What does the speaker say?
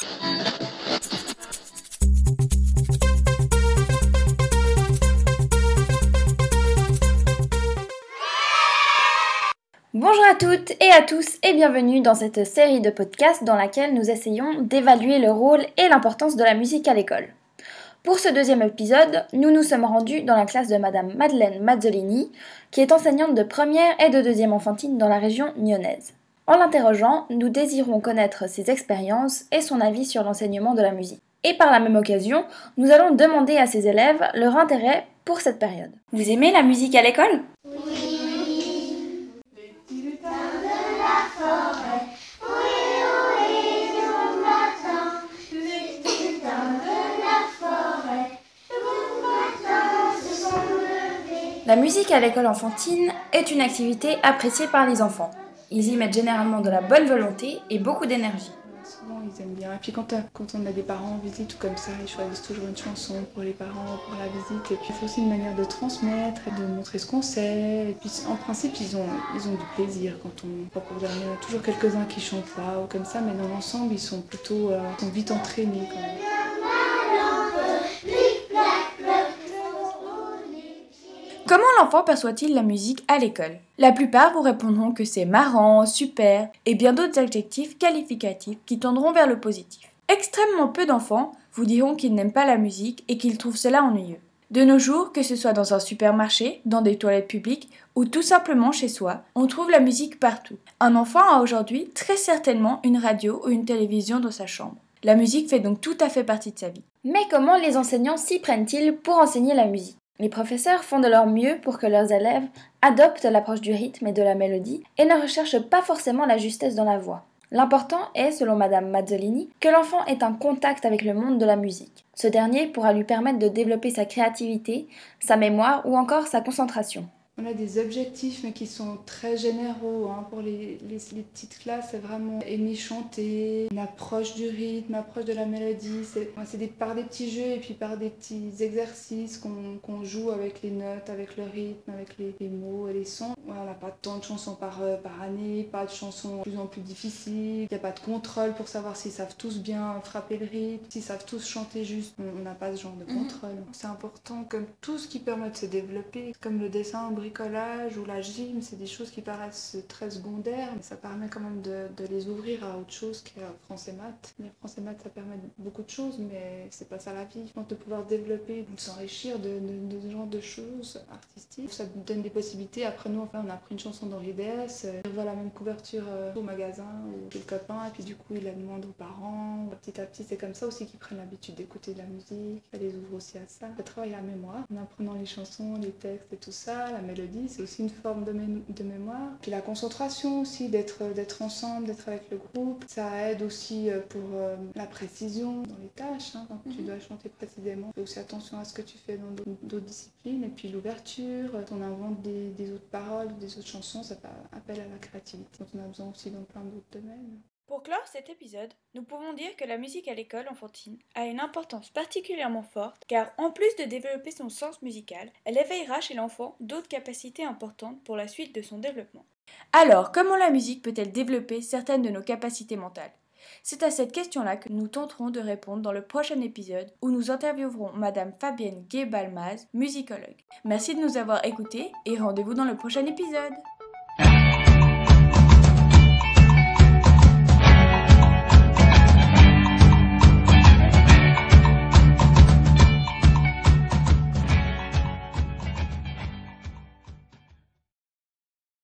Bonjour à toutes et à tous et bienvenue dans cette série de podcasts dans laquelle nous essayons d'évaluer le rôle et l'importance de la musique à l'école. Pour ce deuxième épisode, nous nous sommes rendus dans la classe de Madame Madeleine Mazzolini, qui est enseignante de première et de deuxième enfantine dans la région lyonnaise. En l'interrogeant, nous désirons connaître ses expériences et son avis sur l'enseignement de la musique. Et par la même occasion, nous allons demander à ses élèves leur intérêt pour cette période. Vous aimez la musique à l'école? La musique à l'école enfantine est une activité appréciée par les enfants. Ils y mettent généralement de la bonne volonté et beaucoup d'énergie. Souvent, ils aiment bien. Et puis quand, quand, on a des parents en visite ou comme ça, ils choisissent toujours une chanson pour les parents, pour la visite. Et puis c'est aussi une manière de transmettre et de montrer ce qu'on sait. Et puis en principe, ils ont, ils ont du plaisir quand on pour Il y a toujours quelques-uns qui chantent pas ou comme ça, mais dans l'ensemble, ils sont plutôt euh, sont vite entraînés quand même. Comment l'enfant perçoit-il la musique à l'école? La plupart vous répondront que c'est marrant, super et bien d'autres adjectifs qualificatifs qui tendront vers le positif. Extrêmement peu d'enfants vous diront qu'ils n'aiment pas la musique et qu'ils trouvent cela ennuyeux. De nos jours, que ce soit dans un supermarché, dans des toilettes publiques ou tout simplement chez soi, on trouve la musique partout. Un enfant a aujourd'hui très certainement une radio ou une télévision dans sa chambre. La musique fait donc tout à fait partie de sa vie. Mais comment les enseignants s'y prennent-ils pour enseigner la musique? Les professeurs font de leur mieux pour que leurs élèves adoptent l'approche du rythme et de la mélodie et ne recherchent pas forcément la justesse dans la voix. L'important est, selon Madame Mazzolini, que l'enfant ait un contact avec le monde de la musique. Ce dernier pourra lui permettre de développer sa créativité, sa mémoire ou encore sa concentration. On a des objectifs, mais qui sont très généraux. Hein. Pour les, les, petites classes, c'est vraiment aimer chanter, une approche du rythme, approche de la mélodie. C'est par des petits jeux et puis par des petits exercices qu'on joue avec les notes, avec le rythme, avec les, mots et les sons. on n'a pas tant de chansons par, euh, par année, pas de chansons de plus en plus difficiles. Il n'y a pas de contrôle pour savoir s'ils savent tous bien frapper le rythme, s'ils savent tous chanter juste. On n'a pas ce genre de mhm. contrôle. C'est important comme tout ce qui permet de se développer, comme le dessin, bricolage ou la gym, c'est des choses qui paraissent très secondaires, mais ça permet quand même de, les ouvrir à autre chose qu'à français maths. Les français maths, ça permet beaucoup de choses, mais c'est pas ça la vie. de pouvoir développer, de s'enrichir de, ce genre de choses artistiques, ça donne des possibilités. Après, nous, enfin, on a pris une chanson d'Henri Dess, on voit la même couverture euh, au magasin ou chez le copain, et puis du coup, il la demande aux parents. Petit à petit, c'est comme ça aussi qu'ils prennent l'habitude d'écouter de la musique. Ça les ouvre aussi à ça. Ça travaille la mémoire en apprenant les chansons, les textes et tout ça, la c'est aussi une forme de, de, mémoire. Puis la concentration aussi, d'être ensemble, d'être avec le groupe. Ça aide aussi euh, pour euh, la précision dans les tâches, hein, quand tu mhm. dois chanter précisément. Fais aussi attention à ce que tu fais dans d'autres disciplines. Et puis l'ouverture, on invente des, des, autres paroles, des autres chansons, ça fait appel à la créativité, dont on a besoin aussi dans plein d'autres domaines. Pour clore cet épisode, nous pouvons dire que la musique à l'école enfantine a une importance particulièrement forte car en plus de développer son sens musical, elle éveillera chez l'enfant d'autres capacités importantes pour la suite de son développement. Alors, comment la musique peut-elle développer certaines de nos capacités mentales? C'est à cette question-là que nous tenterons de répondre dans le prochain épisode où nous interviewerons Madame Fabienne Gay-Balmaz, musicologue. Merci de nous avoir écoutés et rendez-vous dans le prochain épisode.